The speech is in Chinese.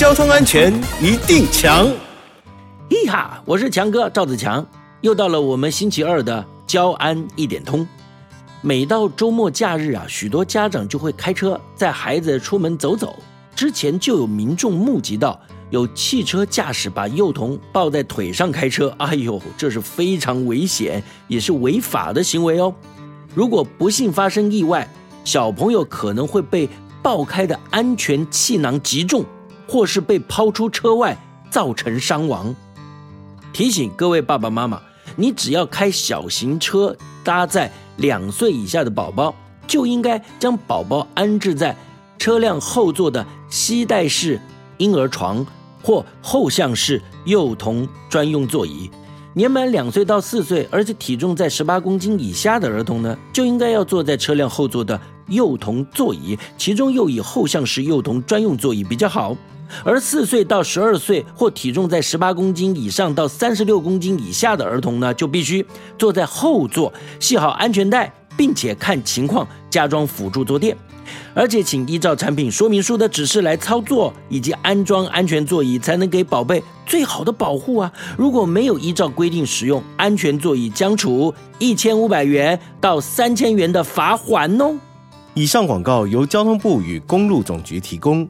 交通安全一定强。嘿哈，我是强哥赵子强，又到了我们星期二的交安一点通。每到周末假日啊，许多家长就会开车载孩子出门走走。之前就有民众目击到有汽车驾驶把幼童抱在腿上开车，哎呦，这是非常危险，也是违法的行为哦。如果不幸发生意外，小朋友可能会被爆开的安全气囊击中，或是被抛出车外，造成伤亡。提醒各位爸爸妈妈，你只要开小型车搭载两岁以下的宝宝，就应该将宝宝安置在车辆后座的吸带式婴儿床或后向式幼童专用座椅。年满两岁到四岁，而且体重在十八公斤以下的儿童呢，就应该要坐在车辆后座的幼童座椅，其中又以后向式幼童专用座椅比较好。而四岁到十二岁或体重在十八公斤以上到三十六公斤以下的儿童呢，就必须坐在后座，系好安全带，并且看情况加装辅助坐垫。而且，请依照产品说明书的指示来操作，以及安装安全座椅，才能给宝贝最好的保护啊！如果没有依照规定使用安全座椅，将处一千五百元到三千元的罚款哦。以上广告由交通部与公路总局提供。